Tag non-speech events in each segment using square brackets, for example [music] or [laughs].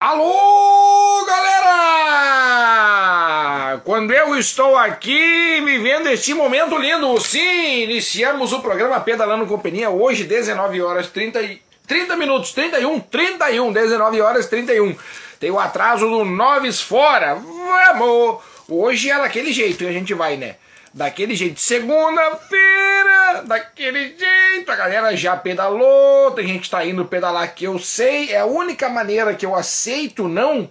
Alô, galera! Quando eu estou aqui vivendo este momento lindo, sim, iniciamos o programa Pedalando Companhia hoje, 19 horas 30, 30 minutos, 31, 31, 19 horas 31. Tem o atraso do Noves Fora, vamos! Hoje é daquele jeito e a gente vai, né? Daquele jeito, segunda-feira, daquele jeito, a galera já pedalou, tem gente que tá indo pedalar que eu sei, é a única maneira que eu aceito não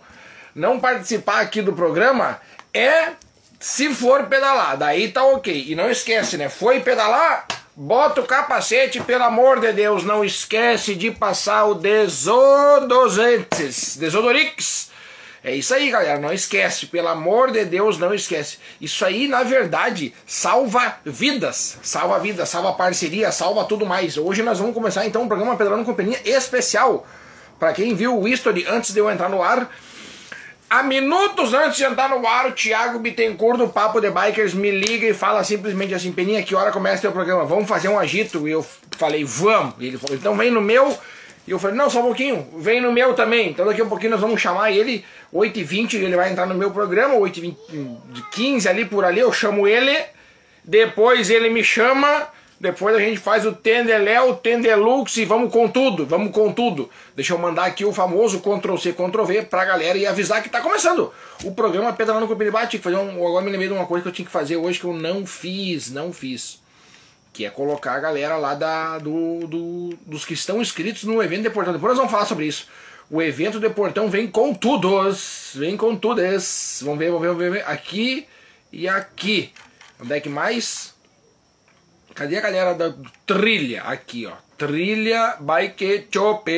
não participar aqui do programa é se for pedalar, daí tá ok. E não esquece, né? Foi pedalar? Bota o capacete, pelo amor de Deus, não esquece de passar o desodorante, desodorix é isso aí, galera. Não esquece, pelo amor de Deus, não esquece. Isso aí, na verdade, salva vidas. Salva vidas, salva parceria, salva tudo mais. Hoje nós vamos começar então um programa Pedalando Companhia especial. Para quem viu o history antes de eu entrar no ar, Há minutos antes de entrar no ar, o Thiago Bittencourt do Papo de Bikers me liga e fala simplesmente assim: Peninha, que hora começa o teu programa? Vamos fazer um agito? E eu falei: Vamos. E ele falou: Então vem no meu. E eu falei: Não, só um pouquinho, vem no meu também. Então daqui a um pouquinho nós vamos chamar ele 8h20 ele vai entrar no meu programa, 8h20, 15 ali por ali, eu chamo ele, depois ele me chama, depois a gente faz o Tendeléu, Tendelux e vamos com tudo, vamos com tudo. Deixa eu mandar aqui o famoso Ctrl-C, Ctrl-V pra galera e avisar que tá começando o programa Pedalando com o Piribate. Fazer um, agora me lembrei de uma coisa que eu tinha que fazer hoje que eu não fiz, não fiz. Que é colocar a galera lá da, do, do dos que estão inscritos no evento de Portão. Depois nós vamos falar sobre isso. O evento de Portão vem com todos. Vem com todos. Vamos ver, vamos ver, vamos ver. Aqui e aqui. Onde é que mais? Cadê a galera da trilha? Aqui, ó. Trilha Bike Chope.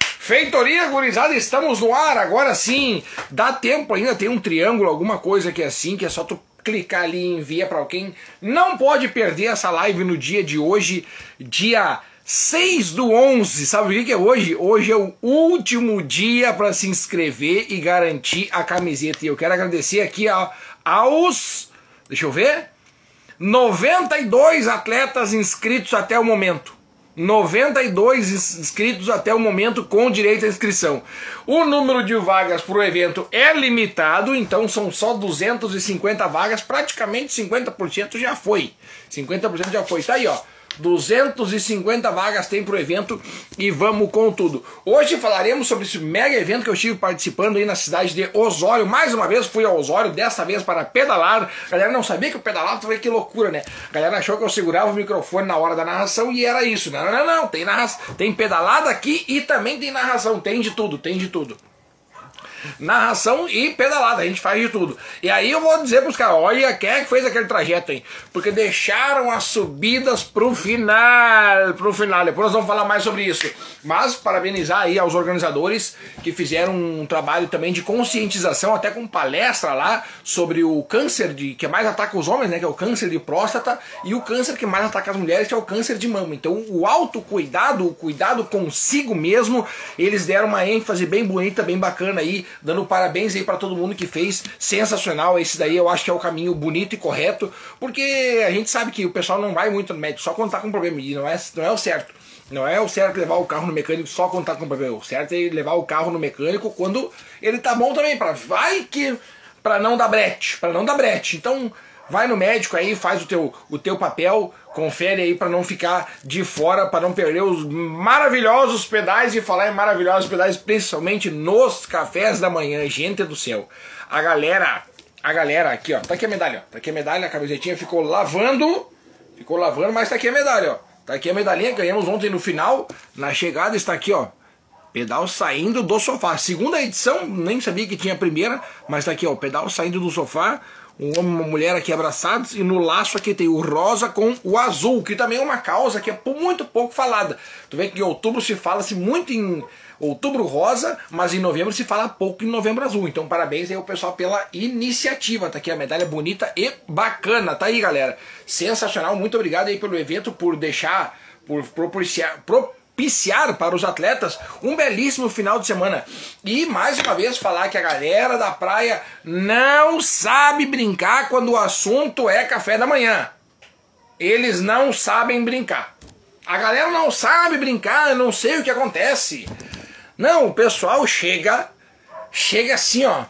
Feitoria gurizada, estamos no ar, agora sim. Dá tempo ainda, tem um triângulo, alguma coisa que é assim, que é só tu clicar ali e enviar para alguém. Não pode perder essa live no dia de hoje, dia 6 do 11, sabe o que é hoje? Hoje é o último dia para se inscrever e garantir a camiseta. E eu quero agradecer aqui a, aos, deixa eu ver, 92 atletas inscritos até o momento. 92 inscritos até o momento com direito à inscrição. O número de vagas para o evento é limitado, então são só 250 vagas, praticamente 50% já foi. 50% já foi. Tá aí, ó. 250 vagas tem pro evento e vamos com tudo. Hoje falaremos sobre esse mega evento que eu estive participando aí na cidade de Osório. Mais uma vez fui a Osório, dessa vez para pedalar. A galera não sabia que eu pedalava, vê que loucura, né? A galera achou que eu segurava o microfone na hora da narração e era isso. Não, não, não, tem, narra... tem pedalada aqui e também tem narração. Tem de tudo, tem de tudo narração e pedalada, a gente faz de tudo. E aí eu vou dizer pros caras, olha quem é que fez aquele trajeto aí, porque deixaram as subidas pro final, pro final, depois nós vamos falar mais sobre isso. Mas parabenizar aí aos organizadores que fizeram um trabalho também de conscientização, até com palestra lá sobre o câncer de que mais ataca os homens, né, que é o câncer de próstata, e o câncer que mais ataca as mulheres, que é o câncer de mama. Então o autocuidado, o cuidado consigo mesmo, eles deram uma ênfase bem bonita, bem bacana aí dando parabéns aí para todo mundo que fez, sensacional, esse daí eu acho que é o caminho bonito e correto, porque a gente sabe que o pessoal não vai muito no médico só quando tá com problema, e não é, não é o certo. Não é o certo levar o carro no mecânico só quando tá com problema, o certo é levar o carro no mecânico quando ele tá bom também, para vai que para não dar brete, para não dar brete. Então, vai no médico aí, faz o teu, o teu papel, confere aí para não ficar de fora, para não perder os maravilhosos pedais e falar em maravilhosos pedais, principalmente nos cafés da manhã, gente do céu. A galera, a galera aqui, ó, tá aqui a medalha, ó, tá aqui a medalha, a camisetinha ficou lavando, ficou lavando, mas tá aqui a medalha, ó. Tá aqui a medalhinha, ganhamos ontem no final, na chegada está aqui, ó. Pedal saindo do sofá. Segunda edição, nem sabia que tinha a primeira, mas tá aqui, ó, pedal saindo do sofá um homem e uma mulher aqui abraçados, e no laço aqui tem o rosa com o azul, que também é uma causa que é muito pouco falada. Tu vê que em outubro se fala-se muito em outubro rosa, mas em novembro se fala pouco em novembro azul. Então parabéns aí ao pessoal pela iniciativa. Tá aqui a medalha bonita e bacana. Tá aí, galera. Sensacional. Muito obrigado aí pelo evento, por deixar, por propiciar, pro, propiciar para os atletas um belíssimo final de semana. E mais uma vez falar que a galera da praia não sabe brincar quando o assunto é café da manhã. Eles não sabem brincar. A galera não sabe brincar, eu não sei o que acontece. Não, o pessoal chega, chega assim, ó.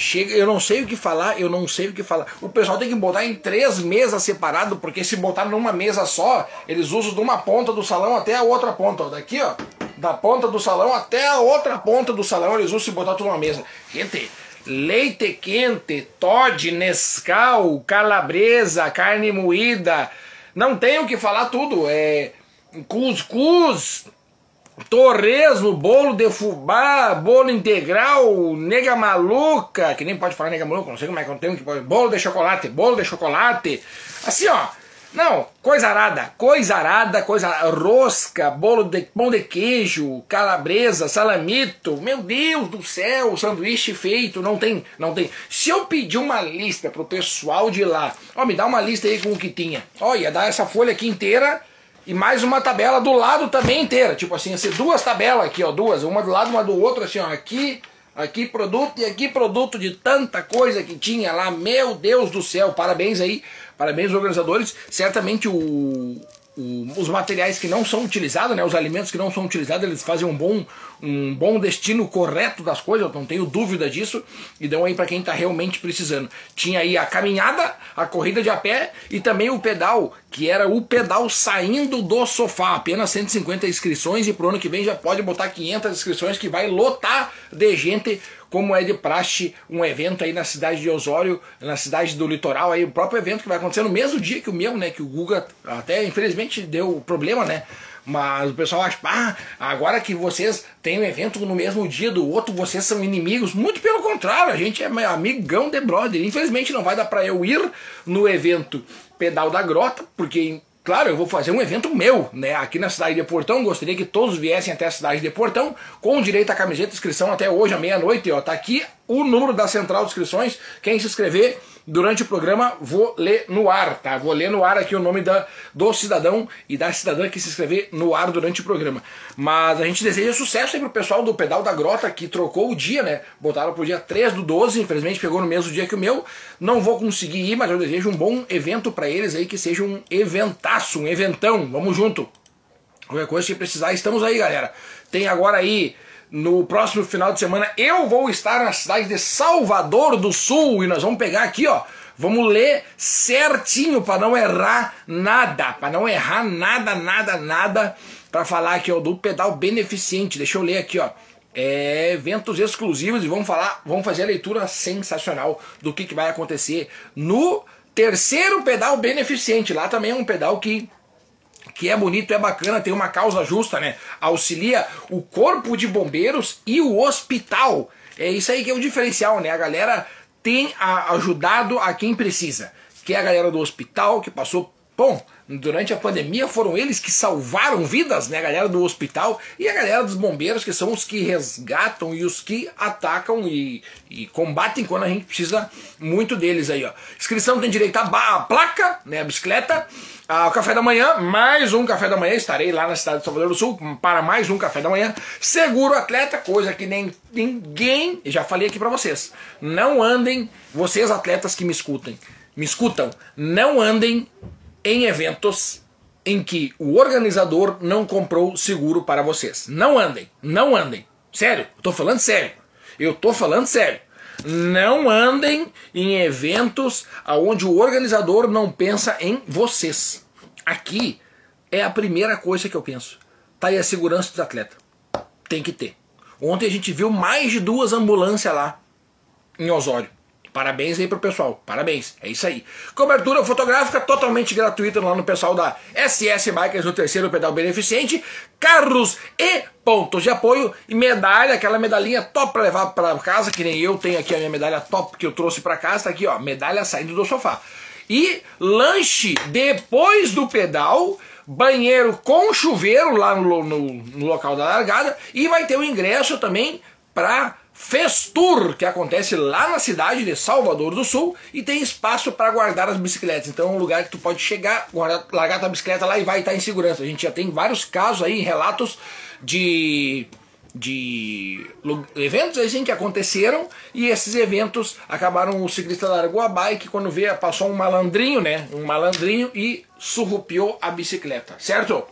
Chega, eu não sei o que falar, eu não sei o que falar. O pessoal tem que botar em três mesas separadas, porque se botar numa mesa só, eles usam de uma ponta do salão até a outra ponta. Daqui, ó, da ponta do salão até a outra ponta do salão, eles usam se botar tudo numa mesa. Gente, leite quente, Todd, Nescau, calabresa, carne moída, não tem o que falar tudo. É cuscuz, torresmo, bolo de fubá, bolo integral, nega maluca, que nem pode falar nega maluca, não sei como é que eu tenho que pode, bolo de chocolate, bolo de chocolate. Assim, ó, não, coisa arada, coisa arada, coisa rosca, bolo de pão de queijo, calabresa, salamito. Meu Deus do céu, sanduíche feito, não tem, não tem. Se eu pedir uma lista pro pessoal de lá, ó, me dá uma lista aí com o que tinha. Ó, ia dar essa folha aqui inteira e mais uma tabela do lado também inteira. Tipo assim, ser duas tabelas aqui, ó, duas, uma do lado, uma do outro, assim, ó, aqui, aqui produto e aqui produto de tanta coisa que tinha lá. Meu Deus do céu, parabéns aí Parabéns, organizadores. Certamente o, o, os materiais que não são utilizados, né, os alimentos que não são utilizados, eles fazem um bom, um bom destino correto das coisas, eu não tenho dúvida disso, e dão aí para quem está realmente precisando. Tinha aí a caminhada, a corrida de a pé e também o pedal, que era o pedal saindo do sofá, apenas 150 inscrições e pro ano que vem já pode botar 500 inscrições que vai lotar de gente como é de praxe um evento aí na cidade de Osório, na cidade do litoral, aí o próprio evento que vai acontecer no mesmo dia que o meu, né? Que o Guga até infelizmente deu problema, né? Mas o pessoal acha, ah, agora que vocês têm um evento no mesmo dia do outro, vocês são inimigos. Muito pelo contrário, a gente é amigão de brother. Infelizmente não vai dar para eu ir no evento Pedal da Grota, porque Claro, eu vou fazer um evento meu, né? Aqui na cidade de Portão, gostaria que todos viessem até a cidade de Portão, com direito à camiseta inscrição até hoje, à meia-noite, ó. Tá aqui o número da central de inscrições. Quem se inscrever durante o programa, vou ler no ar, tá? Vou ler no ar aqui o nome da, do cidadão e da cidadã que se inscrever no ar durante o programa. Mas a gente deseja sucesso aí pro pessoal do Pedal da Grota, que trocou o dia, né? Botaram pro dia 3 do 12, infelizmente pegou no mesmo dia que o meu. Não vou conseguir ir, mas eu desejo um bom evento para eles aí, que seja um eventaço, um eventão. Vamos junto. Qualquer coisa que precisar, estamos aí, galera. Tem agora aí no próximo final de semana eu vou estar na cidade de Salvador do Sul e nós vamos pegar aqui, ó. Vamos ler certinho para não errar nada, para não errar nada, nada, nada, para falar aqui ó do pedal beneficente. Deixa eu ler aqui, ó. É, eventos exclusivos e vamos falar, vamos fazer a leitura sensacional do que, que vai acontecer no terceiro pedal beneficente. Lá também é um pedal que que é bonito, é bacana, tem uma causa justa, né? Auxilia o corpo de bombeiros e o hospital. É isso aí que é o diferencial, né? A galera tem ajudado a quem precisa. Que é a galera do hospital que passou, bom, durante a pandemia foram eles que salvaram vidas, né? A galera do hospital e a galera dos bombeiros, que são os que resgatam e os que atacam e, e combatem quando a gente precisa muito deles aí, ó. Inscrição tem direito à placa, né? A bicicleta, ao café da manhã, mais um café da manhã. Estarei lá na cidade de Salvador do Sul para mais um café da manhã. Seguro atleta, coisa que nem ninguém, já falei aqui para vocês. Não andem, vocês atletas que me escutem, me escutam, não andem em eventos em que o organizador não comprou seguro para vocês. Não andem, não andem. Sério, eu tô falando sério. Eu tô falando sério. Não andem em eventos onde o organizador não pensa em vocês. Aqui é a primeira coisa que eu penso. Tá aí a segurança do atleta. Tem que ter. Ontem a gente viu mais de duas ambulâncias lá em Osório. Parabéns aí pro pessoal, parabéns, é isso aí. Cobertura fotográfica totalmente gratuita lá no pessoal da SS Bikers, o terceiro pedal beneficente, carros e pontos de apoio. E medalha, aquela medalhinha top para levar para casa, que nem eu tenho aqui a minha medalha top que eu trouxe para casa, tá aqui ó, medalha saindo do sofá. E lanche depois do pedal, banheiro com chuveiro lá no, no, no local da largada. E vai ter o ingresso também para Festur, que acontece lá na cidade de Salvador do Sul e tem espaço para guardar as bicicletas. Então é um lugar que tu pode chegar, guardar, largar tua bicicleta lá e vai estar em segurança. A gente já tem vários casos aí, relatos de de eventos assim que aconteceram e esses eventos acabaram o ciclista largou a bike quando vê passou um malandrinho, né? Um malandrinho e surrupiou a bicicleta, certo?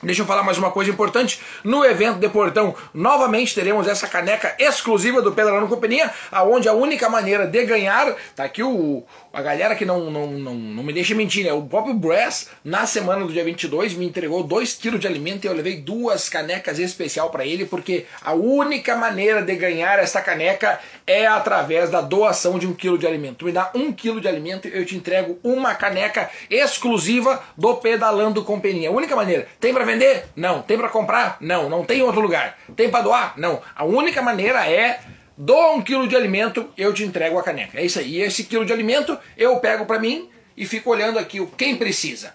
Deixa eu falar mais uma coisa importante. No evento de Portão, novamente teremos essa caneca exclusiva do Pedalando Companhia, aonde a única maneira de ganhar, tá aqui o a galera que não, não, não, não me deixa mentir, né? O próprio Brass, na semana do dia 22, me entregou 2 kg de alimento e eu levei duas canecas especial para ele, porque a única maneira de ganhar essa caneca é através da doação de um quilo de alimento. Tu me dá um quilo de alimento eu te entrego uma caneca exclusiva do Pedalando Companhia. A única maneira. Tem para vender? Não. Tem para comprar? Não. Não tem em outro lugar. Tem para doar? Não. A única maneira é Doa um quilo de alimento, eu te entrego a caneca. É isso aí. E esse quilo de alimento eu pego para mim e fico olhando aqui quem precisa.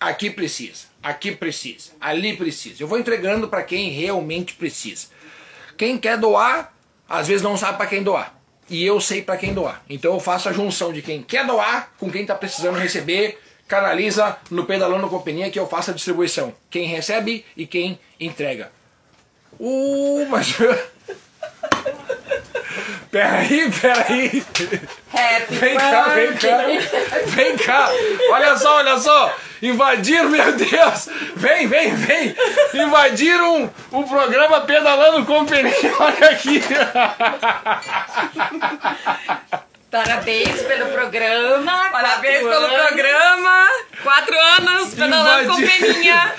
Aqui precisa, aqui precisa, ali precisa. Eu vou entregando para quem realmente precisa. Quem quer doar, às vezes não sabe para quem doar. E eu sei para quem doar. Então eu faço a junção de quem quer doar com quem está precisando receber, canaliza no Pedalando Companhia que eu faço a distribuição. Quem recebe e quem entrega. Uh, mas [laughs] Peraí, peraí. Happy vem cá, vem cá. Vem cá. Olha só, olha só. Invadiram, meu Deus. Vem, vem, vem. Invadiram o programa Pedalando com Peninha. Olha aqui. [laughs] Parabéns pelo programa. Parabéns pelo anos. programa. Quatro anos pedalando com peninha.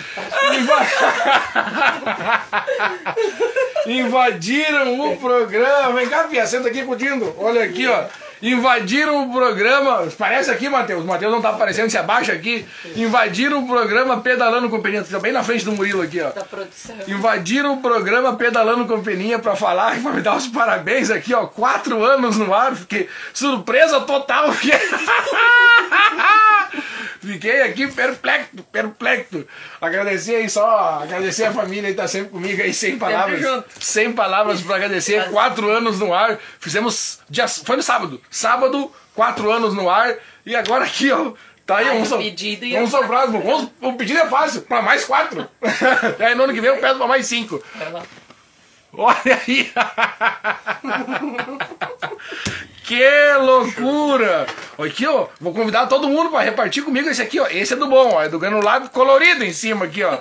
[laughs] Invadiram o programa. Vem cá, Pia, senta aqui curtindo. Olha aqui, ó. Invadiram o programa. Parece aqui, Matheus. O Matheus não tá aparecendo, se abaixa aqui. Invadiram o programa Pedalando com Peninha. Tá bem na frente do Murilo aqui, ó. Da produção. Invadiram o programa Pedalando com Peninha pra falar, [laughs] pra me dar os parabéns aqui, ó. Quatro anos no ar. Fiquei surpresa total. Fiquei, [laughs] Fiquei aqui perplexo, perplexo. Agradecer aí só, agradecer a família que tá sempre comigo aí, sem palavras. Sem palavras pra agradecer. Quatro anos no ar. Fizemos. Dia, foi no sábado. Sábado, quatro anos no ar. E agora aqui, ó. Tá aí, Ai, o pedido e eu- ao próximo. Vamos, o pedido é fácil, pra mais quatro. aí no ano que vem eu peço pra mais cinco. Vai lá. Olha aí! que loucura! Aqui, ó, vou convidar todo mundo pra repartir comigo esse aqui, ó. Esse é do bom, ó. É do granulado colorido em cima aqui, ó.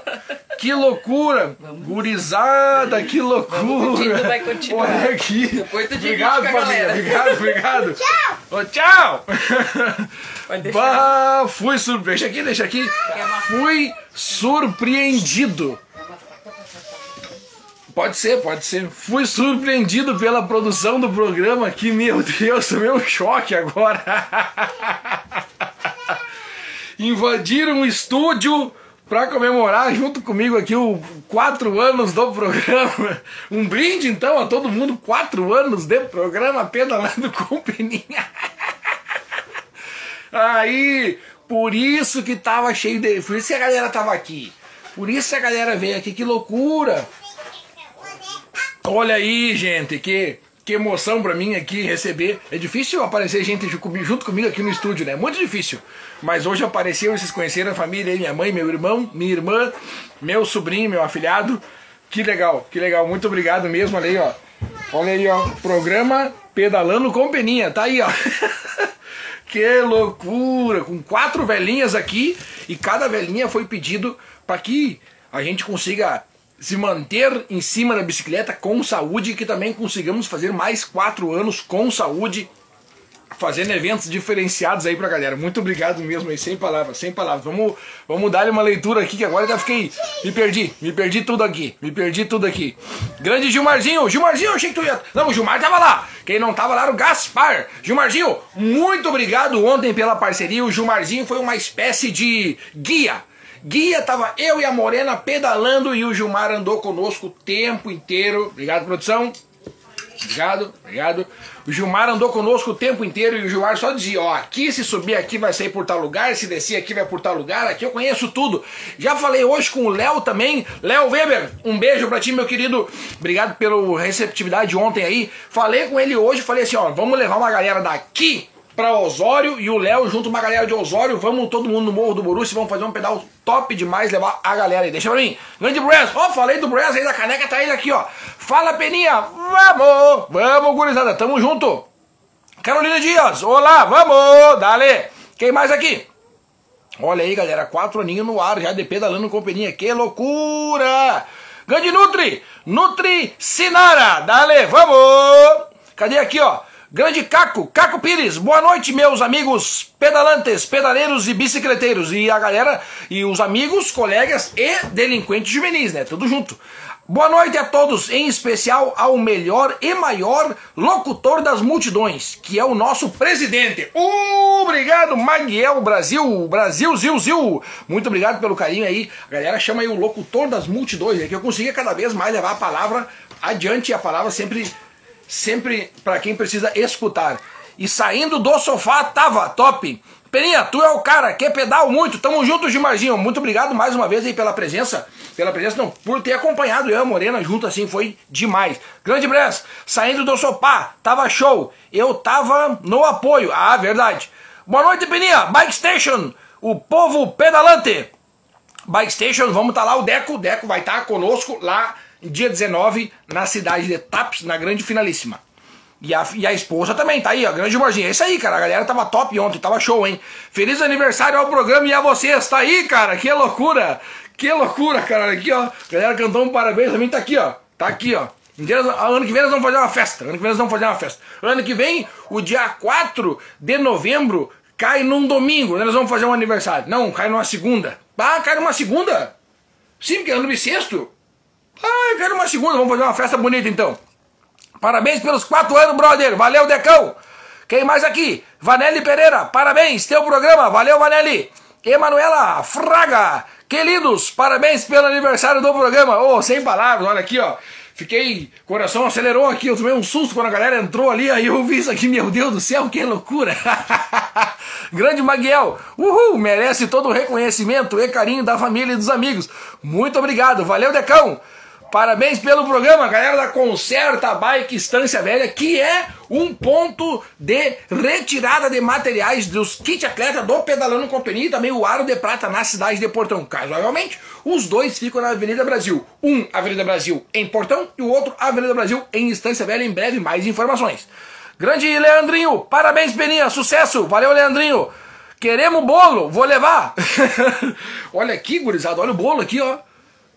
Que loucura! Gurizada, que loucura! vai continuar. Olha aqui. Depois tu obrigado, família. Obrigado, obrigado. tchau! Tchau! Bah, fui surpreendido. Deixa aqui, deixa aqui. Fui surpreendido. Pode ser, pode ser. Fui surpreendido pela produção do programa que, meu Deus, tomei um choque agora. [laughs] Invadiram o estúdio para comemorar junto comigo aqui o quatro anos do programa. Um brinde então a todo mundo, quatro anos de programa pedalando com peninha. [laughs] Aí, por isso que tava cheio de. Por isso que a galera tava aqui. Por isso a galera veio aqui, que loucura! Olha aí, gente, que, que emoção pra mim aqui receber. É difícil aparecer gente junto comigo aqui no estúdio, né? Muito difícil. Mas hoje apareceu, vocês conheceram a família minha mãe, meu irmão, minha irmã, meu sobrinho, meu afilhado. Que legal, que legal. Muito obrigado mesmo, olha aí, ó. Olha aí, ó. Programa Pedalando com Peninha, tá aí, ó. [laughs] Que loucura! Com quatro velhinhas aqui e cada velhinha foi pedido para que a gente consiga se manter em cima da bicicleta com saúde e que também consigamos fazer mais quatro anos com saúde, fazendo eventos diferenciados aí pra galera. Muito obrigado mesmo aí, sem palavras, sem palavras. Vamos, vamos dar uma leitura aqui que agora já fiquei. Me perdi, me perdi tudo aqui, me perdi tudo aqui. Grande Gilmarzinho, Gilmarzinho, achei que tu ia. Não, o Gilmar tava lá. Quem não tava lá era o Gaspar. Gilmarzinho, muito obrigado ontem pela parceria. O Gilmarzinho foi uma espécie de guia. Guia tava eu e a Morena pedalando e o Gilmar andou conosco o tempo inteiro. Obrigado, produção. Obrigado, obrigado. O Gilmar andou conosco o tempo inteiro e o Gilmar só dizia, ó, aqui se subir aqui vai sair por tal lugar, se descer aqui vai por tal lugar, aqui eu conheço tudo. Já falei hoje com o Léo também. Léo Weber, um beijo pra ti, meu querido. Obrigado pela receptividade ontem aí. Falei com ele hoje, falei assim, ó, vamos levar uma galera daqui pra Osório e o Léo junto com uma galera de Osório, vamos todo mundo no Morro do Borussia, vamos fazer um pedal top demais, levar a galera aí. Deixa pra mim. Grande Brez, ó, falei do Brez aí da caneca, tá ele aqui, ó. Fala, Peninha, vamos, vamos, gurizada, tamo junto. Carolina Dias, olá, vamos, dale. Quem mais aqui? Olha aí, galera, quatro aninhos no ar, já de pedalando companhia. Que loucura! Grande Nutri! Nutri Sinara! Dale, vamos! Cadê aqui, ó? Grande Caco, Caco Pires, boa noite, meus amigos pedalantes, pedaleiros e bicicleteiros. E a galera, e os amigos, colegas e delinquentes juvenis, né? Tudo junto. Boa noite a todos, em especial ao melhor e maior locutor das multidões, que é o nosso presidente. Obrigado, Maguiel Brasil, Brasil, Zil, Zil. Muito obrigado pelo carinho aí. A galera chama aí o locutor das multidões, é que eu consiga cada vez mais levar a palavra adiante e a palavra sempre, sempre para quem precisa escutar. E saindo do sofá, tava top. Peninha, tu é o cara, quer pedal muito, tamo junto, Gimarzinho. Muito obrigado mais uma vez aí pela presença. Pela presença, não, por ter acompanhado eu e a Morena junto assim, foi demais. Grande Bress, saindo do sopá, tava show. Eu tava no apoio, ah, verdade. Boa noite, Peninha, Bike Station, o povo pedalante. Bike Station, vamos estar tá lá, o Deco, o Deco vai estar tá conosco lá dia 19 na cidade de Taps, na grande finalíssima. E a, e a esposa também, tá aí, ó, grande humorzinho. É isso aí, cara, a galera tava top ontem, tava show, hein? Feliz aniversário ao programa e a vocês, tá aí, cara, que loucura! Que loucura, cara, aqui, ó, a galera cantou um parabéns também, tá aqui, ó, tá aqui, ó. Ano que vem nós vamos fazer uma festa, ano que vem nós vamos fazer uma festa. Ano que vem, o dia 4 de novembro, cai num domingo, nós vamos fazer um aniversário. Não, cai numa segunda. Ah, cai numa segunda? Sim, porque é ano bissexto. Ah, cai numa segunda, vamos fazer uma festa bonita então. Parabéns pelos quatro anos, brother. Valeu, Decão. Quem mais aqui? Vanelli Pereira, parabéns, teu programa. Valeu, Vanelli. Emanuela Fraga, que lindos, parabéns pelo aniversário do programa. Oh, sem palavras, olha aqui, ó. Fiquei, coração acelerou aqui, eu tomei um susto quando a galera entrou ali, aí eu vi isso aqui, meu Deus do céu, que loucura! [laughs] Grande Maguiel, uhul, merece todo o reconhecimento e carinho da família e dos amigos. Muito obrigado, valeu, Decão! Parabéns pelo programa, galera da Concerta Bike Estância Velha, que é um ponto de retirada de materiais dos kit atleta do Pedalando Companhia e também o Aro de Prata na cidade de Portão. Casualmente, os dois ficam na Avenida Brasil. Um, Avenida Brasil em Portão e o outro, Avenida Brasil em Estância Velha. Em breve, mais informações. Grande Leandrinho, parabéns, Peninha, sucesso, valeu, Leandrinho. Queremos bolo, vou levar. [laughs] olha aqui, gurizada, olha o bolo aqui, ó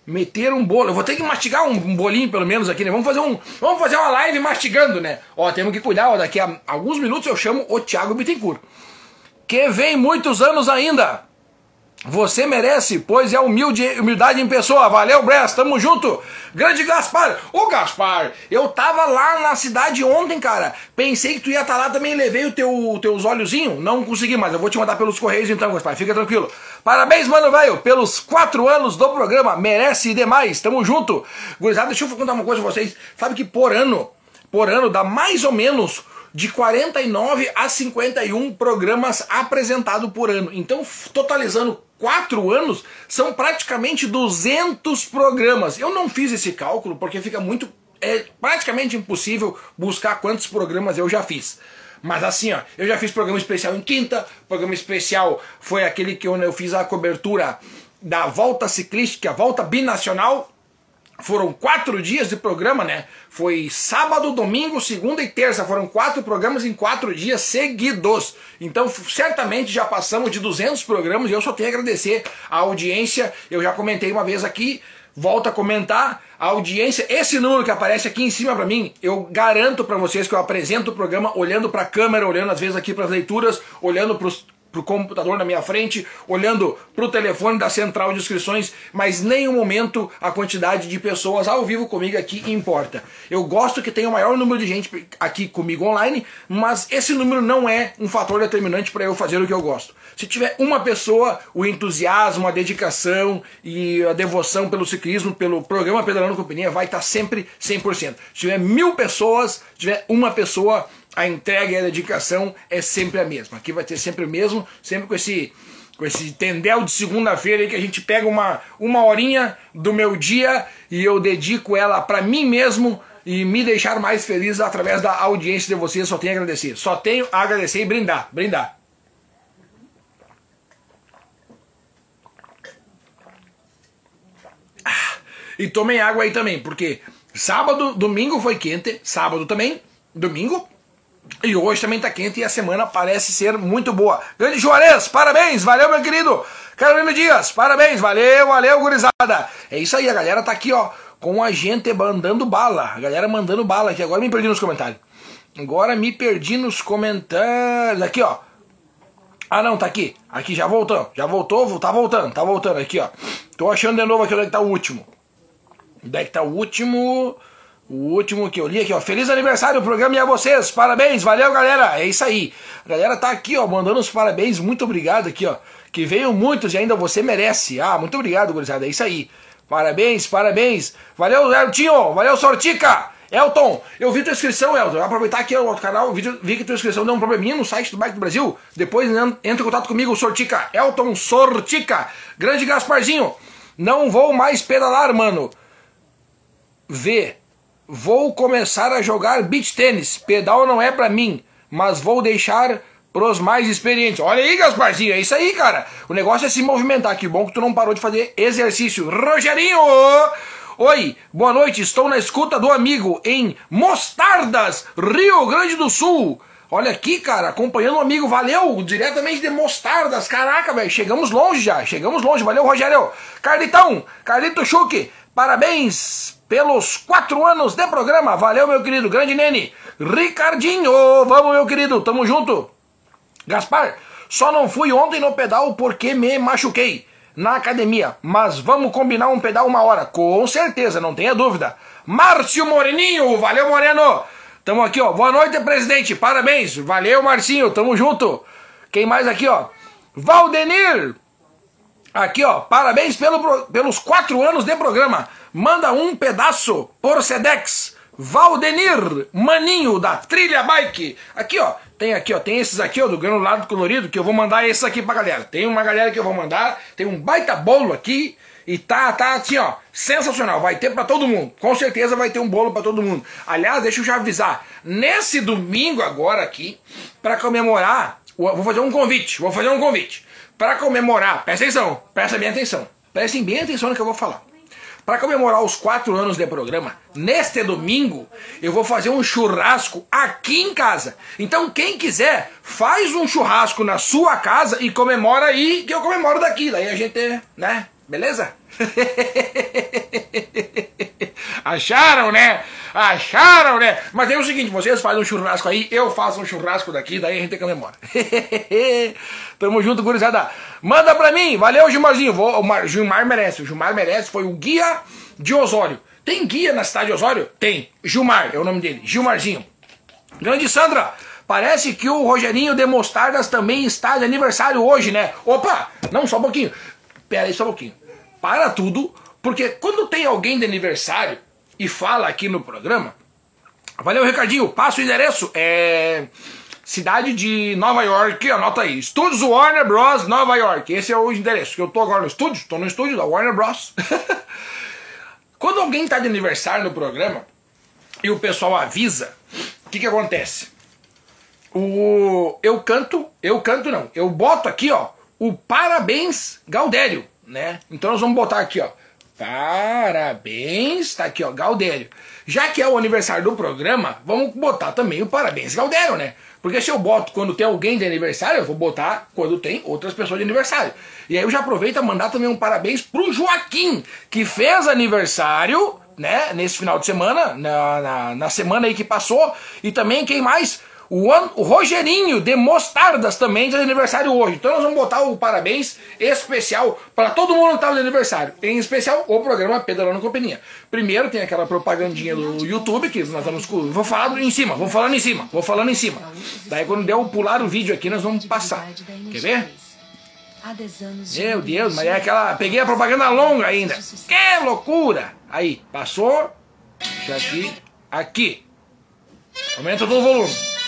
meter um bolo. Eu vou ter que mastigar um, bolinho pelo menos aqui, né? Vamos fazer um, vamos fazer uma live mastigando, né? Ó, temos que cuidar, ó, daqui a alguns minutos eu chamo o Thiago Bittencourt. Que vem muitos anos ainda. Você merece, pois é humilde, humildade em pessoa. Valeu, Bress, tamo junto. Grande Gaspar. Ô, Gaspar, eu tava lá na cidade ontem, cara. Pensei que tu ia estar tá lá também, levei o teu, teus olhozinhos. Não consegui, mas eu vou te mandar pelos correios então, Gaspar. Fica tranquilo. Parabéns, mano, velho, pelos quatro anos do programa. Merece demais. Tamo junto. Gurizada, deixa eu contar uma coisa pra vocês. Sabe que por ano, por ano, dá mais ou menos de 49 a 51 programas apresentados por ano. Então, totalizando quatro anos, são praticamente 200 programas. Eu não fiz esse cálculo porque fica muito. É praticamente impossível buscar quantos programas eu já fiz. Mas assim, ó, eu já fiz programa especial em quinta, programa especial foi aquele que eu fiz a cobertura da volta ciclística, a volta binacional, foram quatro dias de programa, né? Foi sábado, domingo, segunda e terça. Foram quatro programas em quatro dias seguidos. Então, certamente já passamos de 200 programas e eu só tenho a agradecer a audiência. Eu já comentei uma vez aqui, volto a comentar. A audiência, esse número que aparece aqui em cima para mim, eu garanto para vocês que eu apresento o programa olhando para a câmera, olhando às vezes aqui para as leituras, olhando para os pro computador na minha frente, olhando pro telefone da central de inscrições, mas nenhum momento a quantidade de pessoas ao vivo comigo aqui importa. Eu gosto que tenha o maior número de gente aqui comigo online, mas esse número não é um fator determinante para eu fazer o que eu gosto. Se tiver uma pessoa, o entusiasmo, a dedicação e a devoção pelo ciclismo, pelo programa Pedalando Companhia vai estar tá sempre 100%. Se tiver mil pessoas, se tiver uma pessoa, a entrega e a dedicação é sempre a mesma. Aqui vai ter sempre o mesmo, sempre com esse com esse tendel de segunda-feira que a gente pega uma, uma horinha do meu dia e eu dedico ela para mim mesmo e me deixar mais feliz através da audiência de vocês. Só tenho a agradecer. Só tenho a agradecer e brindar. Brindar. Ah, e tomem água aí também, porque sábado, domingo foi quente, sábado também, domingo E hoje também tá quente e a semana parece ser muito boa. Grande Juarez, parabéns, valeu meu querido. Carolina Dias, parabéns, valeu, valeu, gurizada. É isso aí, a galera tá aqui, ó, com a gente mandando bala. A galera mandando bala aqui. Agora me perdi nos comentários. Agora me perdi nos comentários. Aqui, ó. Ah, não, tá aqui. Aqui, já voltou. Já voltou, tá voltando, tá voltando aqui, ó. Tô achando de novo aqui onde é que tá o último. Onde é que tá o último? O último que eu li aqui, ó. Feliz aniversário, o programa e a vocês. Parabéns, valeu, galera. É isso aí. A galera tá aqui, ó, mandando os parabéns. Muito obrigado aqui, ó. Que veio muitos e ainda você merece. Ah, muito obrigado, gurizada. É isso aí. Parabéns, parabéns. Valeu, Eltinho. Valeu, Sortica. Elton, eu vi tua inscrição, Elton. Aproveitar aqui o canal, vi, vi que tua inscrição deu um probleminha no site do Bike do Brasil. Depois entra em contato comigo, Sortica. Elton Sortica. Grande Gasparzinho. Não vou mais pedalar, mano. Vê. Vou começar a jogar beach tênis. Pedal não é pra mim, mas vou deixar pros mais experientes. Olha aí, Gasparzinho, é isso aí, cara. O negócio é se movimentar. Que bom que tu não parou de fazer exercício. Rogerinho! Oi, boa noite. Estou na escuta do amigo em Mostardas, Rio Grande do Sul. Olha aqui, cara, acompanhando o amigo, valeu, diretamente de Mostardas, caraca, velho, chegamos longe já, chegamos longe, valeu, Rogério. Carlitão, Carlito Chuque, parabéns pelos quatro anos de programa, valeu, meu querido, grande nene. Ricardinho, vamos, meu querido, tamo junto. Gaspar, só não fui ontem no pedal porque me machuquei na academia, mas vamos combinar um pedal uma hora, com certeza, não tenha dúvida. Márcio Moreninho, valeu Moreno. Tamo aqui, ó. Boa noite, presidente. Parabéns. Valeu, Marcinho. Tamo junto. Quem mais aqui, ó? Valdenir. Aqui, ó. Parabéns pelo, pelos quatro anos de programa. Manda um pedaço por Sedex. Valdenir Maninho da Trilha Bike. Aqui, ó. Tem aqui, ó. Tem esses aqui, ó, do granulado colorido, que eu vou mandar esses aqui pra galera. Tem uma galera que eu vou mandar. Tem um baita bolo aqui. E tá, tá assim, ó, sensacional. Vai ter para todo mundo. Com certeza vai ter um bolo para todo mundo. Aliás, deixa eu já avisar. Nesse domingo agora aqui, para comemorar, vou fazer um convite. Vou fazer um convite. Para comemorar, presta atenção, presta bem atenção. Prestem bem atenção no que eu vou falar. Para comemorar os quatro anos de programa, neste domingo, eu vou fazer um churrasco aqui em casa. Então, quem quiser, faz um churrasco na sua casa e comemora aí, que eu comemoro daqui. Daí a gente, né? Beleza? [laughs] Acharam, né? Acharam, né? Mas é o seguinte, vocês fazem um churrasco aí, eu faço um churrasco daqui, daí a gente comemora. [laughs] Tamo junto, gurizada. Manda pra mim, valeu, Gilmarzinho. Vou, o Mar, Gilmar merece, o Gilmar merece, foi o guia de Osório. Tem guia na cidade de Osório? Tem. Gilmar é o nome dele, Gilmarzinho. Grande Sandra, parece que o Rogerinho de Mostardas também está de aniversário hoje, né? Opa, não, só um pouquinho. Pera aí, só um pouquinho. Para tudo, porque quando tem alguém de aniversário e fala aqui no programa, valeu Ricardinho, passa o endereço, é cidade de Nova York, anota aí, Estúdios Warner Bros. Nova York, esse é o endereço, que eu tô agora no estúdio, tô no estúdio da Warner Bros. [laughs] quando alguém tá de aniversário no programa e o pessoal avisa, o que que acontece? O, eu canto, eu canto não, eu boto aqui ó, o parabéns Gaudério, né? Então nós vamos botar aqui, ó. Parabéns, tá aqui, ó, Gaudério. Já que é o aniversário do programa, vamos botar também o parabéns Gaudério, né? Porque se eu boto quando tem alguém de aniversário, eu vou botar quando tem outras pessoas de aniversário. E aí eu já aproveito a mandar também um parabéns pro Joaquim, que fez aniversário, né, nesse final de semana, na, na, na semana aí que passou. E também quem mais? O, An, o Rogerinho de Mostardas também de aniversário hoje. Então nós vamos botar o parabéns especial para todo mundo que estava de aniversário. Em especial o programa Pedalando Companhia. Primeiro tem aquela propagandinha do YouTube que nós vamos. Vou falar em cima, vou falando em cima, vou falando em cima. Daí quando der o pular o vídeo aqui, nós vamos passar. Quer ver? Meu Deus, mas é aquela. Peguei a propaganda longa ainda. Que loucura! Aí, passou. Já aqui. Aqui. Aumenta todo o volume.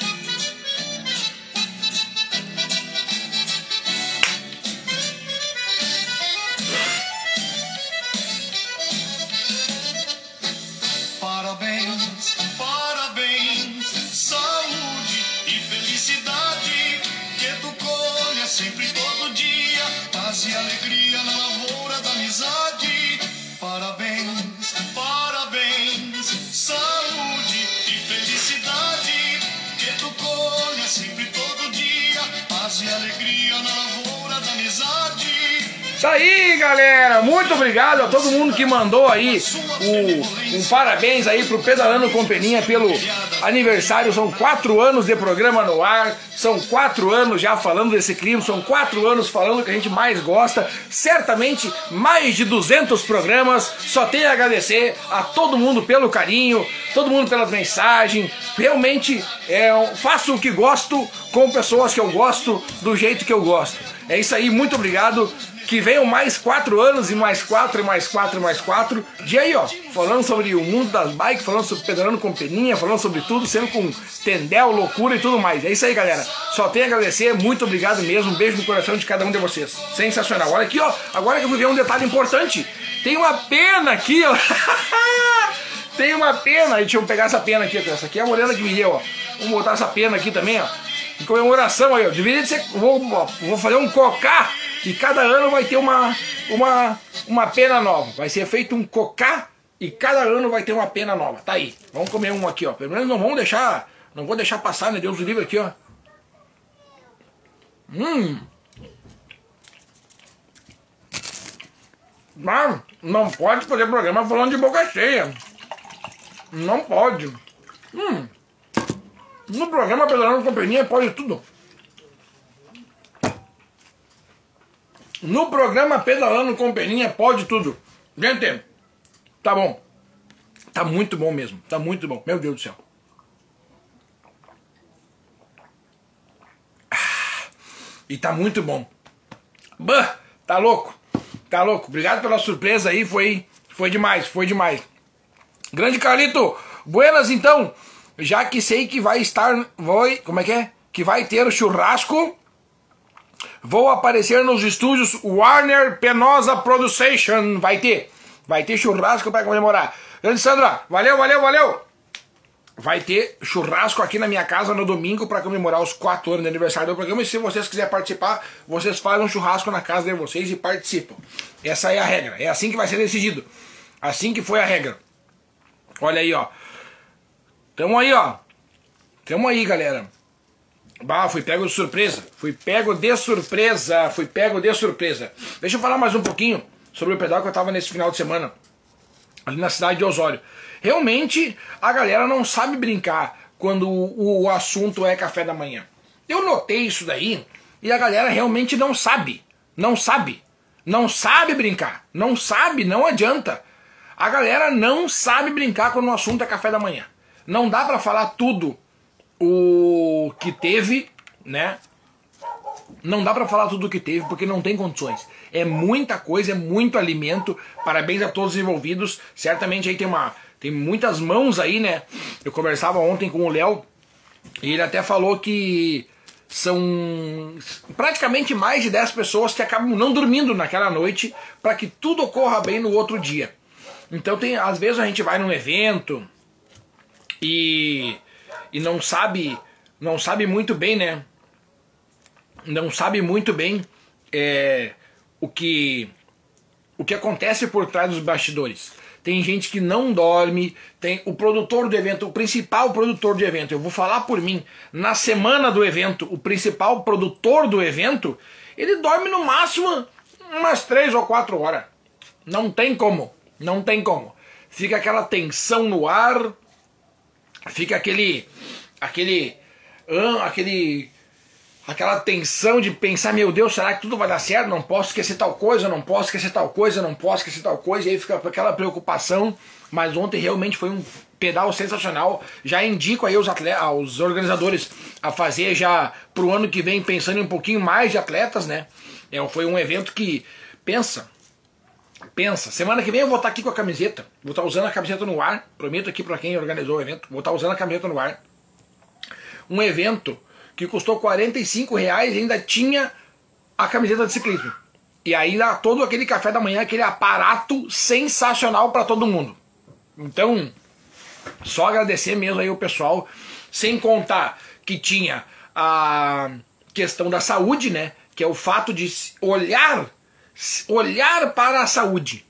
Isso aí, galera! Muito obrigado a todo mundo que mandou aí o, um parabéns aí pro Pedalando com Peninha pelo aniversário. São quatro anos de programa no ar, são quatro anos já falando desse clima, são quatro anos falando que a gente mais gosta. Certamente mais de 200 programas. Só tenho a agradecer a todo mundo pelo carinho, todo mundo pelas mensagens. Realmente é, faço o que gosto com pessoas que eu gosto, do jeito que eu gosto. É isso aí, muito obrigado que venham mais quatro anos e mais quatro e mais quatro e mais quatro. De aí, ó, falando sobre o mundo das bikes, falando sobre pedalando com peninha, falando sobre tudo, sendo com tendel, loucura e tudo mais. É isso aí, galera. Só tenho a agradecer, muito obrigado mesmo. Um beijo no coração de cada um de vocês. Sensacional. Olha aqui, ó, agora que eu vou ver um detalhe importante. Tem uma pena aqui, ó. [laughs] Tem uma pena. Deixa eu pegar essa pena aqui. Essa aqui é a morena que me deu, ó. Vamos botar essa pena aqui também, ó. Em comemoração aí, ó. Deveria ser. Vou, vou fazer um cocá e cada ano vai ter uma, uma, uma pena nova. Vai ser feito um cocá e cada ano vai ter uma pena nova. Tá aí. Vamos comer um aqui, ó. Pelo menos não vamos deixar. Não vou deixar passar, né? Deus do livro aqui, ó. Hum. Mas não pode fazer programa falando de boca cheia. Não pode. Hum. No programa Pedalando Companhia pode tudo. No programa Pedalando com Peninha pode tudo. Gente, tá bom. Tá muito bom mesmo. Tá muito bom. Meu Deus do céu. Ah, e tá muito bom. Bah, tá louco. Tá louco. Obrigado pela surpresa aí. Foi, foi demais. Foi demais. Grande Carlito. Buenas então. Já que sei que vai estar. Vai, como é que é? Que vai ter o churrasco Vou aparecer nos estúdios Warner Penosa Production. Vai ter. Vai ter churrasco para comemorar. Grande Sandra, valeu, valeu, valeu. Vai ter churrasco aqui na minha casa no domingo para comemorar os 4 anos de aniversário do programa. E se vocês quiserem participar, vocês fazem um churrasco na casa de vocês e participam. Essa é a regra. É assim que vai ser decidido. Assim que foi a regra. Olha aí, ó. Tamo aí, ó. Tamo aí, galera. Bah, fui pego de surpresa. Fui pego de surpresa. Fui pego de surpresa. Deixa eu falar mais um pouquinho sobre o pedal que eu tava nesse final de semana. Ali na cidade de Osório. Realmente a galera não sabe brincar quando o, o assunto é café da manhã. Eu notei isso daí e a galera realmente não sabe. Não sabe. Não sabe brincar. Não sabe, não adianta. A galera não sabe brincar quando o assunto é café da manhã. Não dá para falar tudo o que teve, né? Não dá para falar tudo o que teve porque não tem condições. É muita coisa, é muito alimento. Parabéns a todos os envolvidos. Certamente aí tem uma tem muitas mãos aí, né? Eu conversava ontem com o Léo e ele até falou que são praticamente mais de 10 pessoas que acabam não dormindo naquela noite para que tudo ocorra bem no outro dia. Então tem, às vezes a gente vai num evento e e não sabe, não sabe muito bem, né? Não sabe muito bem é, o que o que acontece por trás dos bastidores. Tem gente que não dorme, tem o produtor do evento, o principal produtor do evento. Eu vou falar por mim. Na semana do evento, o principal produtor do evento, ele dorme no máximo umas três ou quatro horas. Não tem como, não tem como. Fica aquela tensão no ar, fica aquele aquele aquele aquela tensão de pensar, meu Deus, será que tudo vai dar certo? Não posso esquecer tal coisa, não posso esquecer tal coisa, não posso esquecer tal coisa, e aí fica aquela preocupação. Mas ontem realmente foi um pedal sensacional. Já indico aí os atletas, aos organizadores a fazer já pro ano que vem pensando em um pouquinho mais de atletas, né? É, foi um evento que pensa, pensa. Semana que vem eu vou estar aqui com a camiseta, vou estar usando a camiseta no ar. Prometo aqui para quem organizou o evento, vou estar usando a camiseta no ar um evento que custou 45 reais e ainda tinha a camiseta de ciclismo. E ainda todo aquele café da manhã, aquele aparato sensacional para todo mundo. Então, só agradecer mesmo aí o pessoal, sem contar que tinha a questão da saúde, né? Que é o fato de olhar, olhar para a saúde.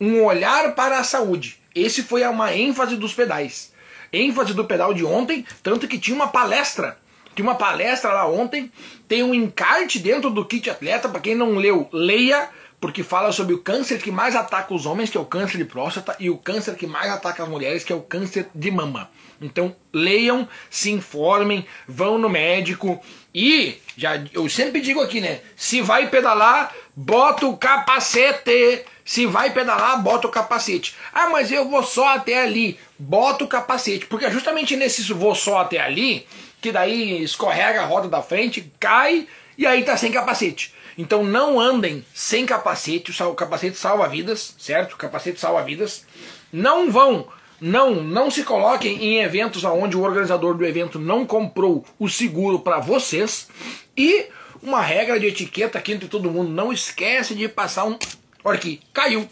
Um olhar para a saúde. Esse foi uma ênfase dos pedais ênfase do pedal de ontem, tanto que tinha uma palestra Tinha uma palestra lá ontem, tem um encarte dentro do kit atleta, para quem não leu, leia, porque fala sobre o câncer que mais ataca os homens, que é o câncer de próstata, e o câncer que mais ataca as mulheres, que é o câncer de mama. Então leiam, se informem, vão no médico e já eu sempre digo aqui, né? Se vai pedalar, bota o capacete. Se vai pedalar, bota o capacete. Ah, mas eu vou só até ali. Bota o capacete, porque é justamente nesse vou só até ali que daí escorrega a roda da frente, cai e aí tá sem capacete. Então não andem sem capacete, o capacete salva vidas, certo? O capacete salva vidas. Não vão não, não se coloquem em eventos onde o organizador do evento não comprou o seguro para vocês. E uma regra de etiqueta aqui entre todo mundo, não esquece de passar um. Olha aqui, caiu.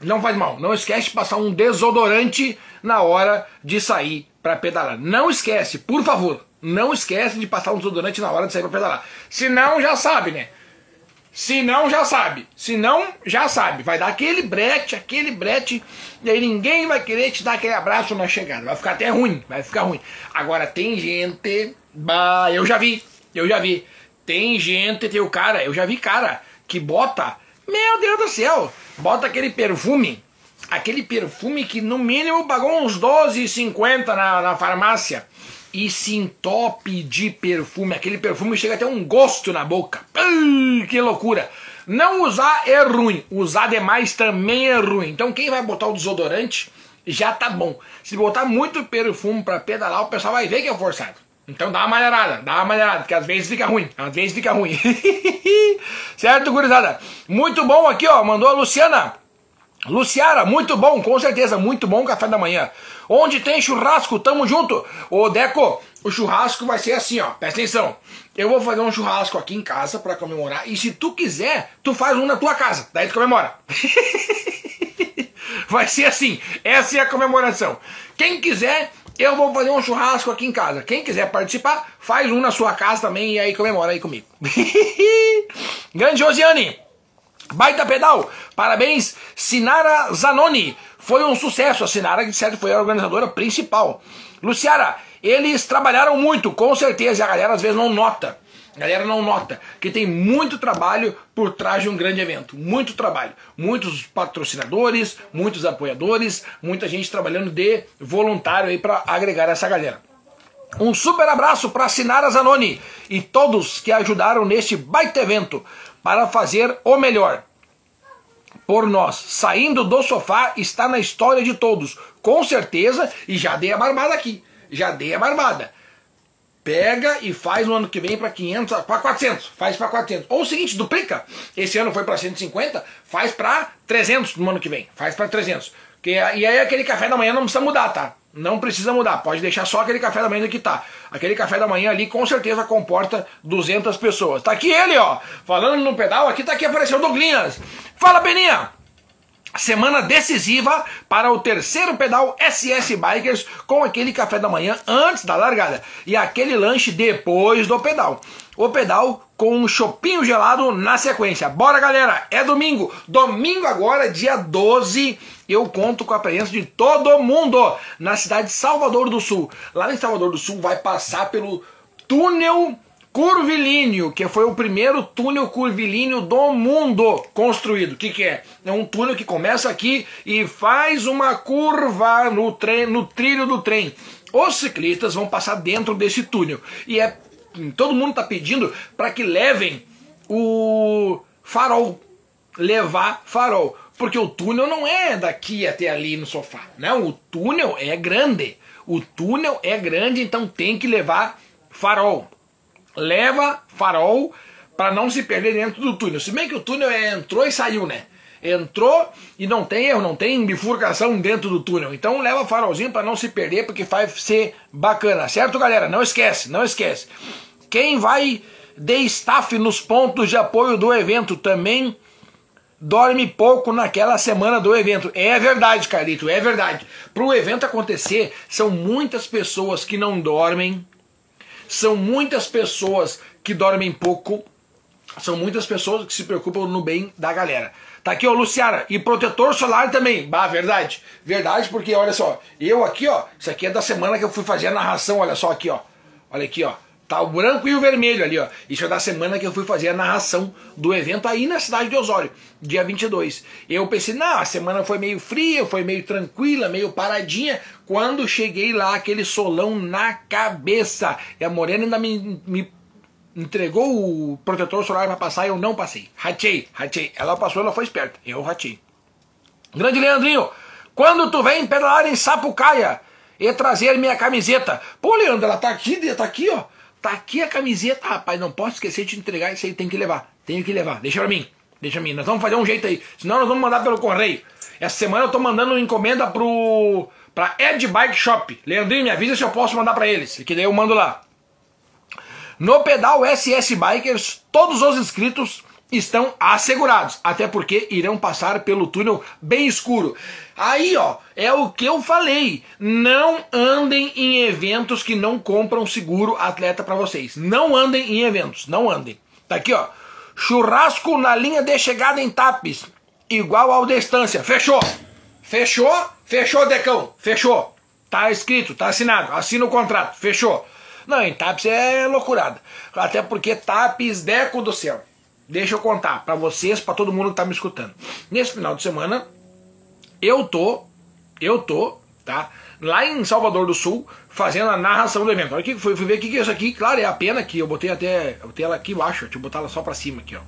Não faz mal, não esquece de passar um desodorante na hora de sair para pedalar. Não esquece, por favor, não esquece de passar um desodorante na hora de sair para pedalar. Se não, já sabe, né? Se não, já sabe. Se não, já sabe. Vai dar aquele brete, aquele brete, e aí ninguém vai querer te dar aquele abraço na chegada. Vai ficar até ruim, vai ficar ruim. Agora tem gente, bah, eu já vi, eu já vi. Tem gente, tem o cara, eu já vi cara que bota, meu Deus do céu, bota aquele perfume, aquele perfume que no mínimo pagou uns 12,50 na, na farmácia e se entope de perfume. Aquele perfume chega até um gosto na boca. Que loucura! Não usar é ruim, usar demais também é ruim. Então quem vai botar o desodorante já tá bom. Se botar muito perfume para pedalar, o pessoal vai ver que é forçado. Então dá uma malharada, dá uma malharada, porque às vezes fica ruim, às vezes fica ruim. [laughs] certo, gurizada? Muito bom aqui, ó, mandou a Luciana. Luciara, muito bom, com certeza, muito bom café da manhã. Onde tem churrasco, tamo junto. Ô Deco, o churrasco vai ser assim, ó, presta atenção. Eu vou fazer um churrasco aqui em casa para comemorar. E se tu quiser, tu faz um na tua casa. Daí tu comemora. [laughs] vai ser assim. Essa é a comemoração. Quem quiser, eu vou fazer um churrasco aqui em casa. Quem quiser participar, faz um na sua casa também e aí comemora aí comigo. [laughs] Grande Josiane. Baita pedal, parabéns, Sinara Zanoni. Foi um sucesso, a Sinara, que certo foi a organizadora principal. Luciara, eles trabalharam muito, com certeza, a galera às vezes não nota. A galera não nota que tem muito trabalho por trás de um grande evento. Muito trabalho. Muitos patrocinadores, muitos apoiadores, muita gente trabalhando de voluntário aí para agregar essa galera. Um super abraço para Sinara Zanoni e todos que ajudaram neste baita evento para fazer o melhor por nós. Saindo do sofá está na história de todos, com certeza, e já dei a barbada aqui. Já dei a barbada. Pega e faz no ano que vem para 500, para 400, faz para 400. Ou o seguinte, duplica. Esse ano foi para 150, faz para 300 no ano que vem. Faz para 300. Que, e aí aquele café da manhã não precisa mudar, tá? Não precisa mudar, pode deixar só aquele café da manhã que tá. Aquele café da manhã ali com certeza comporta 200 pessoas. Tá aqui ele, ó, falando no pedal, aqui tá aqui apareceu Douglinhas. Fala, Beninha! Semana decisiva para o terceiro pedal SS Bikers com aquele café da manhã antes da largada e aquele lanche depois do pedal. O pedal com um chopinho gelado na sequência. Bora galera, é domingo. Domingo agora, dia 12, eu conto com a presença de todo mundo na cidade de Salvador do Sul. Lá em Salvador do Sul vai passar pelo túnel curvilíneo, que foi o primeiro túnel curvilíneo do mundo construído. O que, que é? É um túnel que começa aqui e faz uma curva no, no trilho do trem. Os ciclistas vão passar dentro desse túnel. E é todo mundo está pedindo para que levem o farol. Levar farol. Porque o túnel não é daqui até ali no sofá. Não, o túnel é grande. O túnel é grande, então tem que levar farol leva farol para não se perder dentro do túnel. Se bem que o túnel é, entrou e saiu, né? Entrou e não tem erro, não tem bifurcação dentro do túnel. Então leva farolzinho para não se perder, porque vai ser bacana, certo, galera? Não esquece, não esquece. Quem vai de staff nos pontos de apoio do evento também dorme pouco naquela semana do evento. É verdade, Carlito, é verdade. Para o evento acontecer, são muitas pessoas que não dormem, são muitas pessoas que dormem pouco, são muitas pessoas que se preocupam no bem da galera. Tá aqui, ó, Luciana, e protetor solar também. Bah, verdade. Verdade, porque olha só, eu aqui, ó, isso aqui é da semana que eu fui fazer a narração, olha só aqui, ó. Olha aqui, ó. Tá o branco e o vermelho ali, ó. Isso é da semana que eu fui fazer a narração do evento aí na cidade de Osório, dia 22. Eu pensei, não, a semana foi meio fria, foi meio tranquila, meio paradinha. Quando cheguei lá, aquele solão na cabeça. E a Morena ainda me, me entregou o protetor solar para passar e eu não passei. Ratei, ratei. Ela passou, ela foi esperta. Eu ratei. Grande Leandrinho, quando tu vem pedalar em Sapucaia e trazer minha camiseta? Pô, Leandro, ela tá aqui, tá aqui, ó. Tá aqui a camiseta, rapaz, não posso esquecer de entregar isso aí, tem que levar. Tenho que levar, deixa pra mim, deixa pra mim. Nós vamos fazer um jeito aí, senão nós vamos mandar pelo correio. Essa semana eu tô mandando encomenda pro pra Ed Bike Shop. Leandrinho, me avisa se eu posso mandar para eles, que daí eu mando lá. No pedal SS Bikers, todos os inscritos estão assegurados, até porque irão passar pelo túnel bem escuro. Aí, ó, é o que eu falei. Não andem em eventos que não compram seguro atleta para vocês. Não andem em eventos, não andem. Tá aqui, ó. Churrasco na linha de chegada em Tapes, igual ao distância. Fechou. Fechou? Fechou, Decão. Fechou. Tá escrito, tá assinado. Assina o contrato. Fechou. Não, em Tapes é loucurada. Até porque Tapes, Deco do céu. Deixa eu contar para vocês, para todo mundo que tá me escutando. Nesse final de semana, eu tô, eu tô, tá? Lá em Salvador do Sul, fazendo a narração do evento. Olha aqui, fui, fui ver o que, que é isso aqui. Claro, é a pena que eu botei até. Eu botei ela aqui embaixo, deixa eu botar ela só pra cima aqui, ó.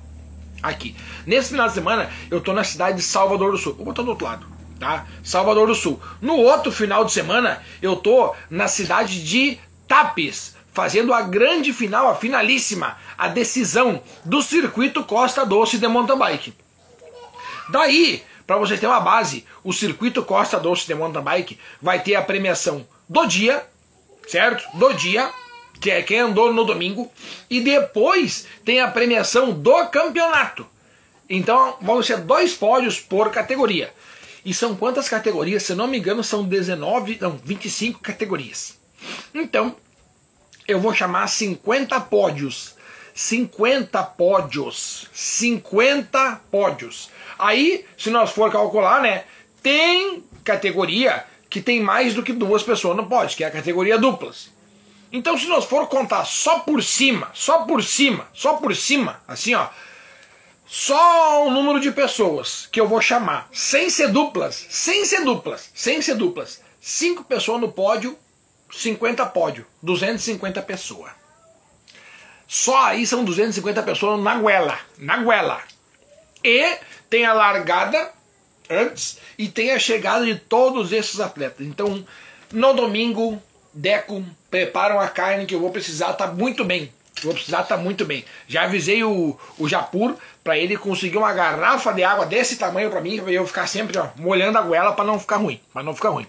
Aqui. Nesse final de semana, eu tô na cidade de Salvador do Sul. Vou botar do outro lado, tá? Salvador do Sul. No outro final de semana, eu tô na cidade de Tapes, fazendo a grande final, a finalíssima, a decisão do circuito Costa Doce de mountain bike. Daí, para vocês terem uma base, o circuito Costa Doce de mountain bike vai ter a premiação do dia, certo? Do dia, que é quem andou no domingo, e depois tem a premiação do campeonato. Então vão ser dois pódios por categoria. E são quantas categorias? Se não me engano, são 19, não, 25 categorias. Então, eu vou chamar 50 pódios. 50 pódios. 50 pódios. Aí, se nós for calcular, né, tem categoria que tem mais do que duas pessoas no pódio, que é a categoria duplas. Então, se nós for contar só por cima, só por cima, só por cima, assim, ó, só o número de pessoas que eu vou chamar, sem ser duplas, sem ser duplas, sem ser duplas, cinco pessoas no pódio, 50 pódio, 250 pessoas. Só aí são 250 pessoas na guela, na guela. E tem a largada antes e tem a chegada de todos esses atletas. Então, no domingo, Deco, preparam a carne que eu vou precisar, tá muito bem. Vou precisar tá muito bem. Já avisei o, o Japur para ele conseguir uma garrafa de água desse tamanho para mim, pra eu ficar sempre ó, molhando a goela para não ficar ruim, para não ficar ruim.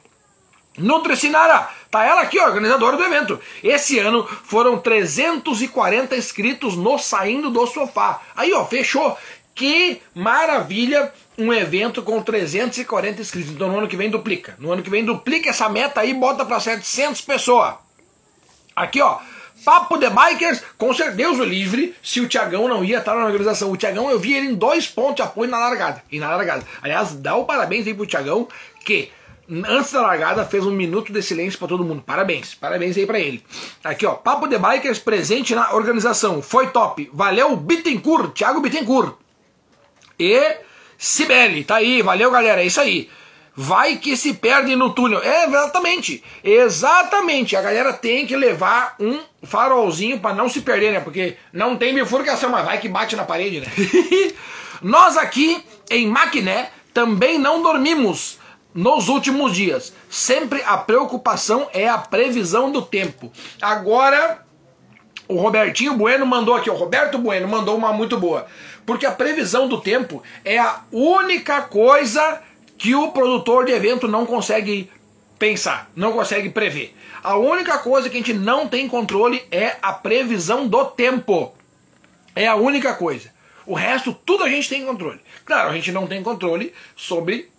Nutricinara, tá ela aqui, organizadora do evento. Esse ano foram 340 inscritos no Saindo do Sofá. Aí, ó, fechou. Que maravilha um evento com 340 inscritos. Então no ano que vem duplica. No ano que vem duplica essa meta aí bota para 700 pessoas. Aqui, ó. Papo de Bikers, com certeza o livre, se o Tiagão não ia estar na organização. O Tiagão, eu vi ele em dois pontos de apoio na largada. E na largada. Aliás, dá o parabéns aí pro Tiagão, que antes da largada fez um minuto de silêncio para todo mundo. Parabéns, parabéns aí para ele. Aqui ó, Papo de Bikers presente na organização. Foi top. Valeu Bittencourt, Thiago Bittencourt. E Cibele, tá aí, valeu galera, é isso aí. Vai que se perde no túnel. É, exatamente. Exatamente. A galera tem que levar um farolzinho para não se perder, né? Porque não tem bifurcação, mas vai que bate na parede, né? [laughs] Nós aqui em Maquiné também não dormimos nos últimos dias. Sempre a preocupação é a previsão do tempo. Agora, o Robertinho Bueno mandou aqui, o Roberto Bueno mandou uma muito boa. Porque a previsão do tempo é a única coisa que o produtor de evento não consegue pensar, não consegue prever. A única coisa que a gente não tem controle é a previsão do tempo. É a única coisa. O resto, tudo a gente tem controle. Claro, a gente não tem controle sobre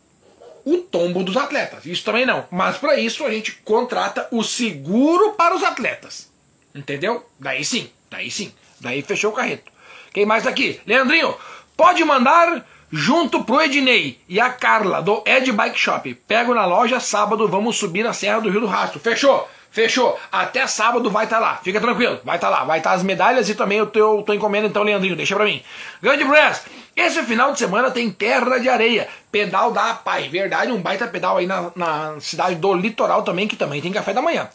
o tombo dos atletas. Isso também não. Mas para isso a gente contrata o seguro para os atletas. Entendeu? Daí sim, daí sim. Daí fechou o carreto. Quem mais tá aqui? Leandrinho, pode mandar junto pro Ednei e a Carla do Ed Bike Shop. Pego na loja sábado, vamos subir na Serra do Rio do Rastro. Fechou? Fechou. Até sábado vai estar lá. Fica tranquilo. Vai estar lá. Vai estar as medalhas e também o teu, tua encomenda, então, Leandrinho. Deixa pra mim. Grande Brass. Esse final de semana tem Terra de Areia. Pedal da Pai. Verdade, um baita pedal aí na, na cidade do litoral também, que também tem café da manhã.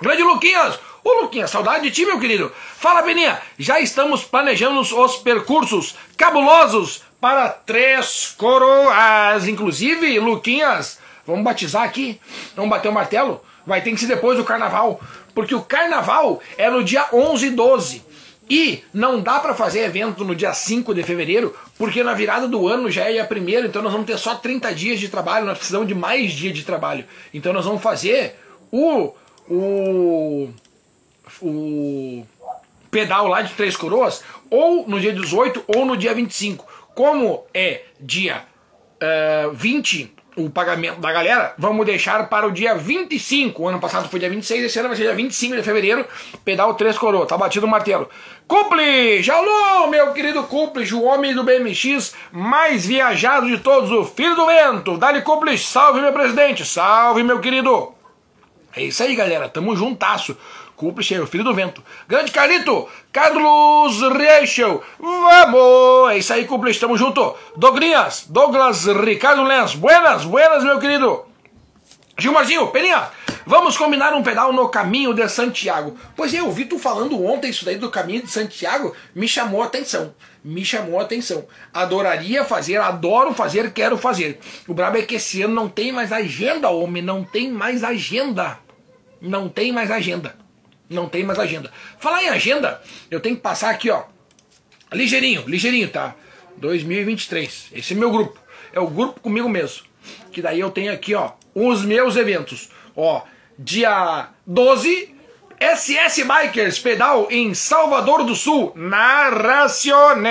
Grande Luquinhas! Ô Luquinhas, saudade de ti, meu querido. Fala, Beninha. Já estamos planejando os percursos cabulosos para Três Coroas. Inclusive, Luquinhas, vamos batizar aqui? Vamos bater o martelo? Vai ter que ser depois do carnaval. Porque o carnaval é no dia 11 e 12. E não dá para fazer evento no dia 5 de fevereiro, porque na virada do ano já é a primeira, então nós vamos ter só 30 dias de trabalho, nós precisamos de mais dias de trabalho. Então nós vamos fazer o o o pedal lá de Três Coroas ou no dia 18 ou no dia 25. Como é dia uh, 20 o pagamento da galera, vamos deixar para o dia 25. O ano passado foi dia 26, esse ano vai ser dia 25 de fevereiro. Pedal Três Coroas, tá batido o martelo. Cumple! Alô, meu querido Cumple, o homem do BMX mais viajado de todos, o filho do vento. Dali Cumple, salve meu presidente, salve meu querido. É isso aí, galera, tamo juntasso. Cúmplice, o filho do vento. Grande Carlito, Carlos Reichel, vamos! É isso aí, cúmplice, tamo junto. Dogrinhas, Douglas Ricardo Lenz, buenas, buenas, meu querido. Gilmarzinho, Peninha, vamos combinar um pedal no caminho de Santiago. Pois é, eu vi tu falando ontem isso daí do caminho de Santiago, me chamou a atenção. Me chamou a atenção. Adoraria fazer, adoro fazer, quero fazer. O brabo é que esse ano não tem mais agenda, homem, não tem mais agenda. Não tem mais agenda. Não tem mais agenda. Falar em agenda, eu tenho que passar aqui, ó. Ligeirinho, ligeirinho, tá? 2023. Esse é meu grupo. É o grupo comigo mesmo. Que daí eu tenho aqui, ó, os meus eventos. Ó, dia 12, SS Bikers Pedal em Salvador do Sul. Narraciones.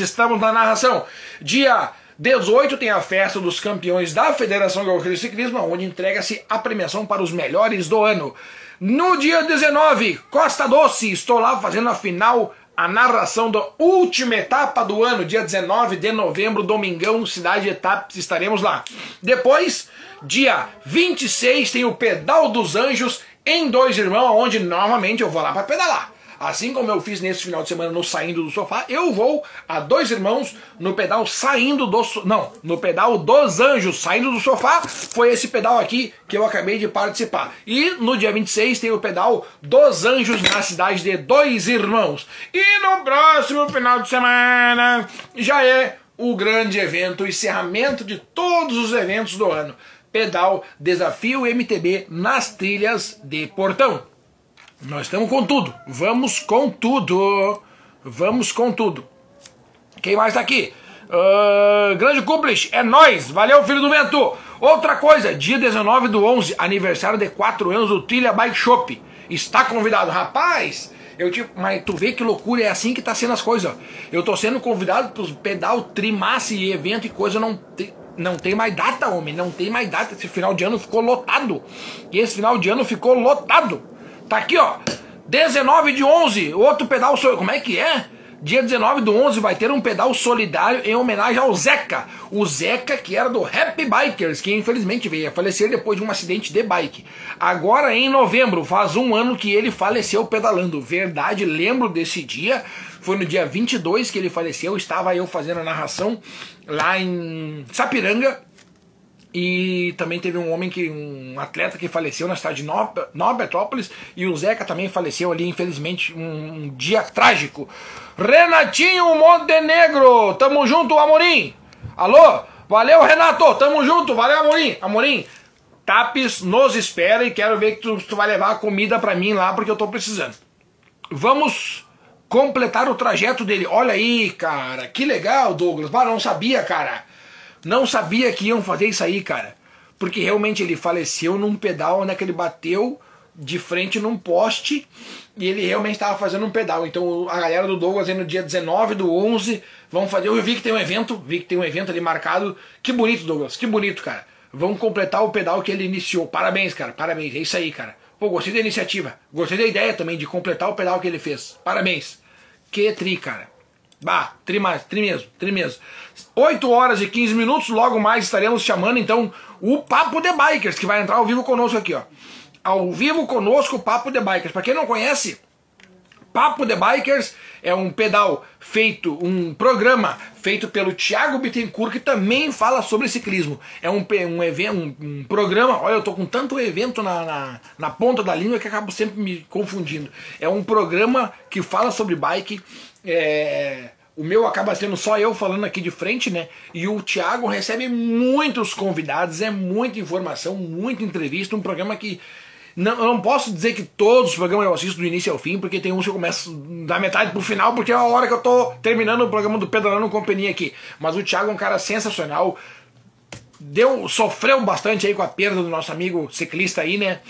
Estamos na narração. Dia 18 tem a festa dos campeões da Federação Gaúcha de Ciclismo, onde entrega-se a premiação para os melhores do ano. No dia 19, Costa Doce, estou lá fazendo a final, a narração da última etapa do ano, dia 19 de novembro, domingão, cidade de etapas, estaremos lá. Depois, dia 26, tem o Pedal dos Anjos em Dois Irmãos, onde novamente eu vou lá para pedalar. Assim como eu fiz nesse final de semana no Saindo do Sofá, eu vou a dois irmãos no pedal Saindo do so... Não, no pedal dos Anjos, Saindo do Sofá. Foi esse pedal aqui que eu acabei de participar. E no dia 26 tem o pedal dos Anjos na cidade de Dois Irmãos. E no próximo final de semana já é o grande evento, o encerramento de todos os eventos do ano. Pedal Desafio MTB nas trilhas de Portão. Nós estamos com tudo. Vamos com tudo. Vamos com tudo. Quem mais tá aqui? Uh, grande Cúmplice, é nós. Valeu, filho do vento. Outra coisa, dia 19 do 11, aniversário de 4 anos do Trilha Bike Shop. Está convidado. Rapaz, eu tipo, mas tu vê que loucura, é assim que tá sendo as coisas. Eu tô sendo convidado pros pedal trimasse e evento e coisa não tem, não tem mais data, homem, não tem mais data. Esse final de ano ficou lotado. E esse final de ano ficou lotado. Tá aqui, ó. 19 de 11, outro pedal. Como é que é? Dia 19 do 11 vai ter um pedal solidário em homenagem ao Zeca. O Zeca, que era do Happy Bikers, que infelizmente veio a falecer depois de um acidente de bike. Agora em novembro, faz um ano que ele faleceu pedalando. Verdade, lembro desse dia. Foi no dia 22 que ele faleceu. Estava eu fazendo a narração lá em Sapiranga. E também teve um homem que, um atleta que faleceu na cidade de Nova Petrópolis e o Zeca também faleceu ali, infelizmente, um, um dia trágico. Renatinho Montenegro, tamo junto, Amorim. Alô, valeu Renato, tamo junto, valeu Amorim. Amorim, Tapes nos espera e quero ver que tu, tu vai levar a comida para mim lá porque eu tô precisando. Vamos completar o trajeto dele. Olha aí, cara, que legal, Douglas. Mas não sabia, cara. Não sabia que iam fazer isso aí, cara. Porque realmente ele faleceu num pedal onde é ele bateu de frente num poste e ele realmente estava fazendo um pedal. Então a galera do Douglas aí no dia 19 do 11 vão fazer. Eu vi que tem um evento, vi que tem um evento ali marcado. Que bonito, Douglas, que bonito, cara. Vão completar o pedal que ele iniciou. Parabéns, cara, parabéns. É isso aí, cara. Pô, gostei da iniciativa. Gostei da ideia também de completar o pedal que ele fez. Parabéns. Que tri, cara. Bah, tri, mais, tri mesmo, tri mesmo. 8 horas e 15 minutos, logo mais estaremos chamando então o Papo de Bikers, que vai entrar ao vivo conosco aqui, ó. ao vivo conosco Papo de Bikers. Para quem não conhece, Papo de Bikers é um pedal feito, um programa feito pelo Thiago Bittencourt, que também fala sobre ciclismo. É um, um, evento, um, um programa, olha, eu tô com tanto evento na, na, na, ponta da língua que acabo sempre me confundindo. É um programa que fala sobre bike. É, o meu acaba sendo só eu falando aqui de frente, né? E o Thiago recebe muitos convidados, é muita informação, muita entrevista, um programa que não, eu não posso dizer que todos os programas eu assisto do início ao fim, porque tem uns que eu começo da metade pro final, porque é a hora que eu tô terminando o programa do Pedalando Companhia aqui. Mas o Thiago é um cara sensacional. Deu, sofreu bastante aí com a perda do nosso amigo ciclista aí, né?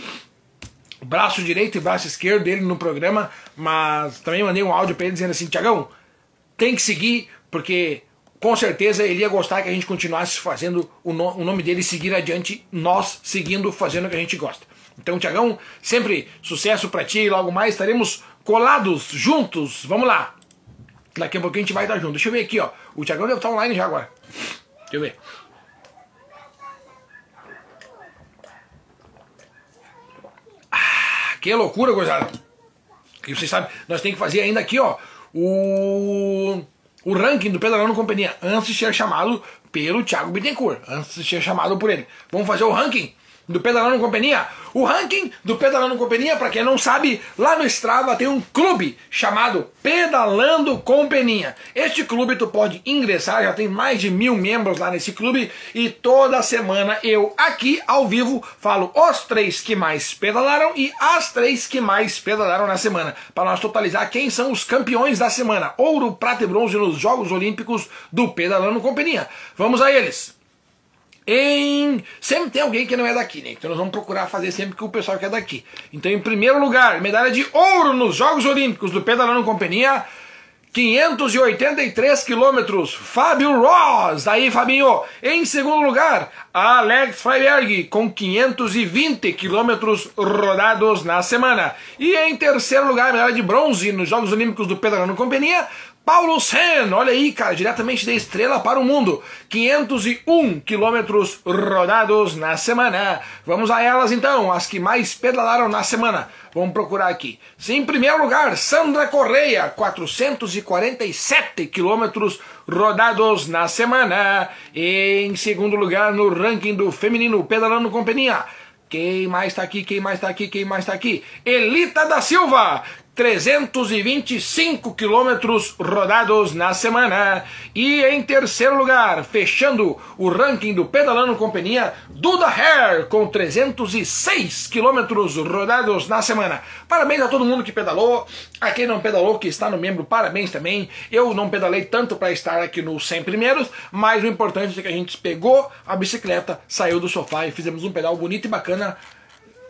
Braço direito e braço esquerdo dele no programa, mas também mandei um áudio para ele dizendo assim: Tiagão, tem que seguir, porque com certeza ele ia gostar que a gente continuasse fazendo o, no, o nome dele seguir adiante, nós seguindo fazendo o que a gente gosta. Então, Tiagão, sempre sucesso para ti e logo mais estaremos colados juntos. Vamos lá. Daqui a pouquinho a gente vai estar junto. Deixa eu ver aqui, ó. O Tiagão deve estar online já agora. Deixa eu ver. Ah, que loucura, gozada. E vocês sabem, nós temos que fazer ainda aqui, ó, o, o ranking do Pedalando Companhia, antes de ser chamado pelo Thiago Bittencourt, antes de ser chamado por ele. Vamos fazer o ranking do Pedalando Companhia. O ranking do Pedalando Companhia, para quem não sabe, lá no Strava tem um clube chamado Pedalando Companhia. Este clube tu pode ingressar, já tem mais de mil membros lá nesse clube e toda semana eu aqui ao vivo falo os três que mais pedalaram e as três que mais pedalaram na semana, para nós totalizar quem são os campeões da semana, ouro, prata e bronze nos Jogos Olímpicos do Pedalando Companhia. Vamos a eles! Em. Sempre tem alguém que não é daqui, né? Então nós vamos procurar fazer sempre com o pessoal que é daqui. Então, em primeiro lugar, medalha de ouro nos Jogos Olímpicos do Pedalando Companhia. 583 quilômetros, Fábio Ross, daí Fabinho. Em segundo lugar, Alex Freiberg, com 520 quilômetros rodados na semana. E em terceiro lugar, medalha de bronze nos Jogos Olímpicos do Pedalando Companhia, Paulo Sen, olha aí, cara, diretamente da estrela para o mundo. 501 quilômetros rodados na semana. Vamos a elas então, as que mais pedalaram na semana. Vamos procurar aqui. Em primeiro lugar, Sandra Correia, 447 quilômetros rodados na semana. Em segundo lugar, no ranking do feminino Pedalando Companhia. Quem mais está aqui? Quem mais está aqui? Quem mais está aqui? Elita da Silva, 325 quilômetros rodados na semana. E em terceiro lugar, fechando o ranking do Pedalando Companhia, Duda Hair, com 306 quilômetros rodados na semana. Parabéns a todo mundo que pedalou, a quem não pedalou, que está no membro, parabéns também. Eu não pedalei tanto para estar aqui nos 100 primeiros, mas o importante é que a gente pegou a bicicleta, saiu do sofá e fizemos um pedal bonito e bacana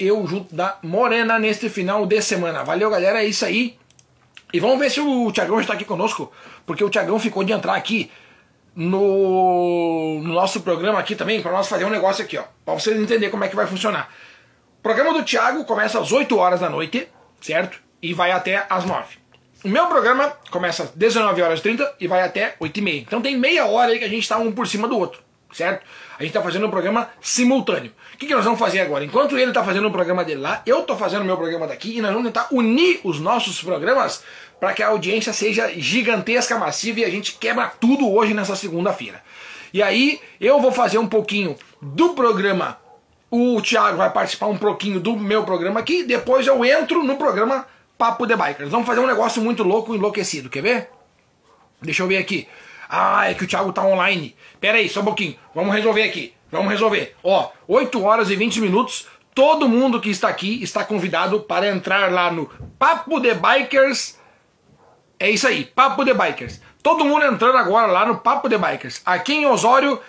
eu junto da Morena neste final de semana. Valeu, galera, é isso aí. E vamos ver se o Tiagão está aqui conosco, porque o Tiagão ficou de entrar aqui no, no nosso programa aqui também, para nós fazer um negócio aqui, ó, para vocês entenderem como é que vai funcionar. O programa do Thiago começa às 8 horas da noite, certo? E vai até às 9. O meu programa começa às 19 horas e 30 e vai até 8 e meia. Então tem meia hora aí que a gente está um por cima do outro, certo? A gente está fazendo um programa simultâneo que, que nós vamos fazer agora? Enquanto ele está fazendo o programa dele lá, eu estou fazendo o meu programa daqui e nós vamos tentar unir os nossos programas para que a audiência seja gigantesca, massiva e a gente quebra tudo hoje nessa segunda-feira. E aí eu vou fazer um pouquinho do programa, o Thiago vai participar um pouquinho do meu programa aqui, depois eu entro no programa Papo de Bikers. Vamos fazer um negócio muito louco, enlouquecido, quer ver? Deixa eu ver aqui. Ah, é que o Thiago tá online. Pera aí, só um pouquinho. Vamos resolver aqui. Vamos resolver. Ó, 8 horas e 20 minutos. Todo mundo que está aqui está convidado para entrar lá no Papo de Bikers. É isso aí, Papo de Bikers. Todo mundo entrando agora lá no Papo de Bikers. Aqui em Osório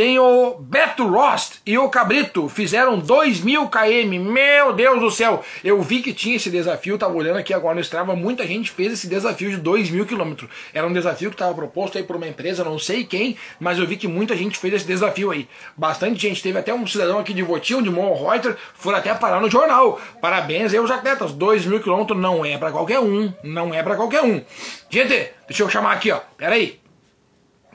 tem o Beto Rost e o Cabrito, fizeram 2 mil km, meu Deus do céu! Eu vi que tinha esse desafio, tava olhando aqui agora no Strava, muita gente fez esse desafio de 2 mil quilômetros. Era um desafio que estava proposto aí por uma empresa, não sei quem, mas eu vi que muita gente fez esse desafio aí. Bastante gente, teve até um cidadão aqui de Votinho, de Monreuter, foram até parar no jornal. Parabéns aí aos atletas, 2 mil quilômetros não é para qualquer um, não é para qualquer um. Gente, deixa eu chamar aqui, ó, pera aí,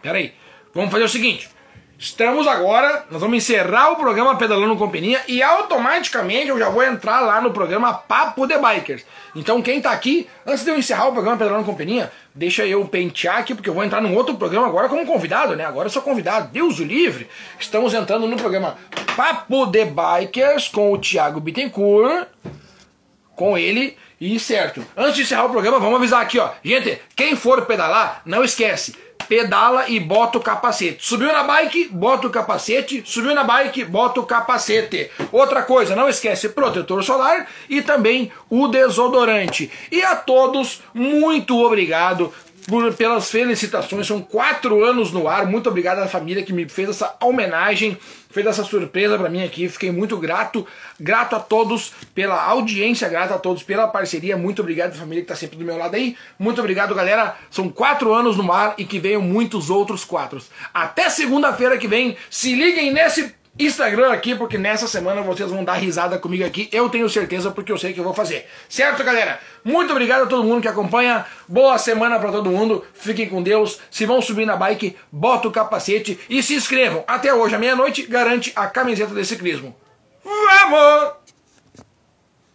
pera aí. Vamos fazer o seguinte, Estamos agora, nós vamos encerrar o programa Pedalando com Peninha e automaticamente eu já vou entrar lá no programa Papo de Bikers. Então quem tá aqui, antes de eu encerrar o programa Pedalando com Peninha, deixa eu pentear aqui porque eu vou entrar num outro programa agora como convidado, né? Agora eu sou convidado, Deus o livre. Estamos entrando no programa Papo de Bikers com o Thiago Bittencourt, com ele e certo. Antes de encerrar o programa, vamos avisar aqui, ó. Gente, quem for pedalar, não esquece pedala e bota o capacete. Subiu na bike, bota o capacete. Subiu na bike, bota o capacete. Outra coisa, não esquece protetor solar e também o desodorante. E a todos, muito obrigado por, pelas felicitações. São quatro anos no ar. Muito obrigado à família que me fez essa homenagem, fez essa surpresa para mim aqui. Fiquei muito grato. Grato a todos pela audiência, grato a todos pela parceria. Muito obrigado à família que está sempre do meu lado aí. Muito obrigado, galera. São quatro anos no ar e que venham muitos outros quatro. Até segunda-feira que vem. Se liguem nesse Instagram aqui, porque nessa semana vocês vão dar risada comigo aqui. Eu tenho certeza, porque eu sei que eu vou fazer. Certo, galera? Muito obrigado a todo mundo que acompanha. Boa semana para todo mundo. Fiquem com Deus. Se vão subir na bike, bota o capacete e se inscrevam. Até hoje, à meia-noite, garante a camiseta de ciclismo. Vamos!